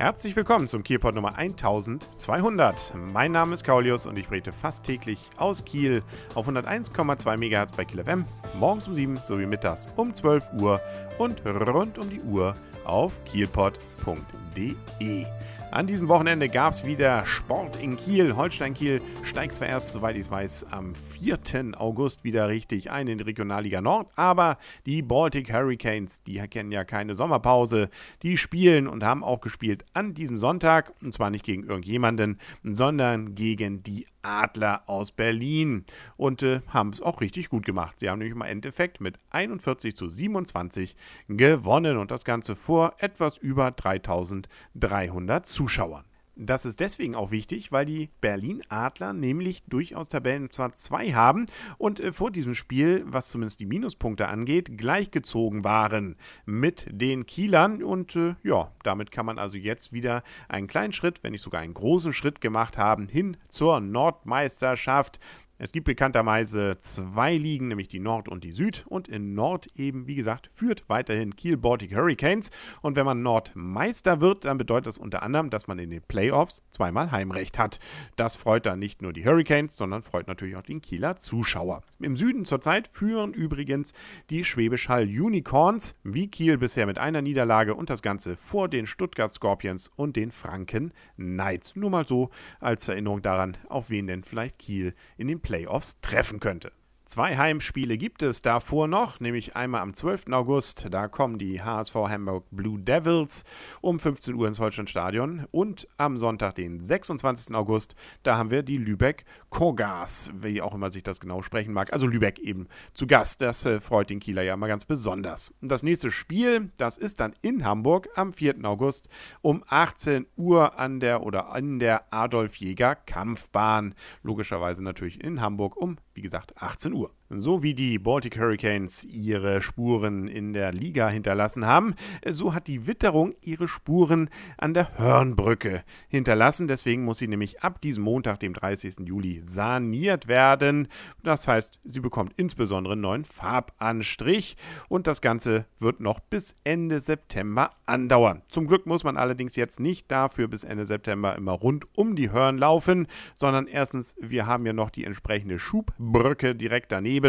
Herzlich willkommen zum Kielpot Nummer 1200. Mein Name ist Kaulius und ich berichte fast täglich aus Kiel auf 101,2 MHz bei Kiel FM, morgens um 7 sowie mittags um 12 Uhr und rund um die Uhr auf kielpot.de. An diesem Wochenende gab es wieder Sport in Kiel. Holstein Kiel steigt zwar erst, soweit ich es weiß, am 4. August wieder richtig ein in die Regionalliga Nord, aber die Baltic Hurricanes, die kennen ja keine Sommerpause, die spielen und haben auch gespielt an diesem Sonntag, und zwar nicht gegen irgendjemanden, sondern gegen die Adler aus Berlin und äh, haben es auch richtig gut gemacht. Sie haben nämlich im Endeffekt mit 41 zu 27 gewonnen und das Ganze vor etwas über 3300 Zuschauern. Das ist deswegen auch wichtig, weil die Berlin Adler nämlich durchaus Tabellenplatz 2 haben und äh, vor diesem Spiel, was zumindest die Minuspunkte angeht, gleichgezogen waren mit den Kielern. Und äh, ja, damit kann man also jetzt wieder einen kleinen Schritt, wenn nicht sogar einen großen Schritt gemacht haben, hin zur Nordmeisterschaft. Es gibt bekannterweise zwei Ligen, nämlich die Nord und die Süd. Und in Nord eben, wie gesagt, führt weiterhin Kiel Baltic Hurricanes. Und wenn man Nordmeister wird, dann bedeutet das unter anderem, dass man in den Playoffs zweimal Heimrecht hat. Das freut dann nicht nur die Hurricanes, sondern freut natürlich auch den Kieler Zuschauer. Im Süden zurzeit führen übrigens die Schwäbisch Hall Unicorns, wie Kiel bisher mit einer Niederlage und das Ganze vor den Stuttgart Scorpions und den Franken Knights. Nur mal so als Erinnerung daran, auf wen denn vielleicht Kiel in den Playoffs Playoffs treffen könnte. Zwei Heimspiele gibt es davor noch, nämlich einmal am 12. August, da kommen die HSV Hamburg Blue Devils um 15 Uhr ins Holsteinstadion und am Sonntag, den 26. August, da haben wir die Lübeck Kogas, wie auch immer sich das genau sprechen mag, also Lübeck eben zu Gast. Das äh, freut den Kieler ja immer ganz besonders. Und das nächste Spiel, das ist dann in Hamburg am 4. August um 18 Uhr an der oder an der Adolf Jäger Kampfbahn. Logischerweise natürlich in Hamburg um, wie gesagt, 18 Uhr. tout. So wie die Baltic Hurricanes ihre Spuren in der Liga hinterlassen haben, so hat die Witterung ihre Spuren an der Hörnbrücke hinterlassen. Deswegen muss sie nämlich ab diesem Montag, dem 30. Juli, saniert werden. Das heißt, sie bekommt insbesondere einen neuen Farbanstrich und das Ganze wird noch bis Ende September andauern. Zum Glück muss man allerdings jetzt nicht dafür bis Ende September immer rund um die Hörn laufen, sondern erstens, wir haben ja noch die entsprechende Schubbrücke direkt daneben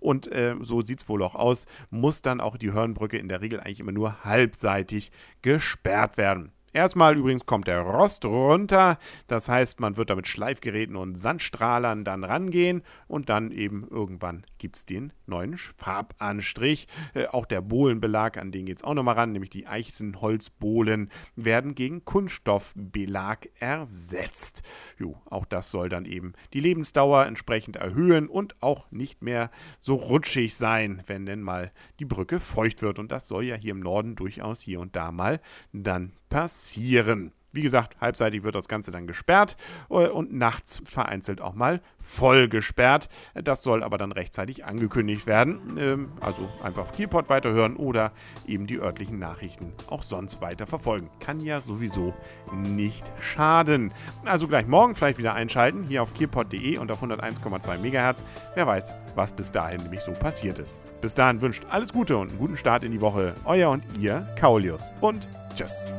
und äh, so sieht es wohl auch aus, muss dann auch die Hörnbrücke in der Regel eigentlich immer nur halbseitig gesperrt werden. Erstmal übrigens kommt der Rost runter, das heißt, man wird da mit Schleifgeräten und Sandstrahlern dann rangehen und dann eben irgendwann gibt es den neuen Farbanstrich. Äh, auch der Bohlenbelag, an den geht es auch nochmal ran, nämlich die Eichenholzbohlen werden gegen Kunststoffbelag ersetzt. Jo, auch das soll dann eben die Lebensdauer entsprechend erhöhen und auch nicht mehr so rutschig sein, wenn denn mal die Brücke feucht wird. Und das soll ja hier im Norden durchaus hier und da mal dann passieren. Wie gesagt, halbseitig wird das Ganze dann gesperrt äh, und nachts vereinzelt auch mal voll gesperrt. Das soll aber dann rechtzeitig angekündigt werden. Ähm, also einfach Kielpot weiterhören oder eben die örtlichen Nachrichten auch sonst weiter verfolgen. Kann ja sowieso nicht schaden. Also gleich morgen vielleicht wieder einschalten, hier auf kielpot.de und auf 101,2 MHz. Wer weiß, was bis dahin nämlich so passiert ist. Bis dahin wünscht alles Gute und einen guten Start in die Woche. Euer und ihr, Kaulius. Und tschüss.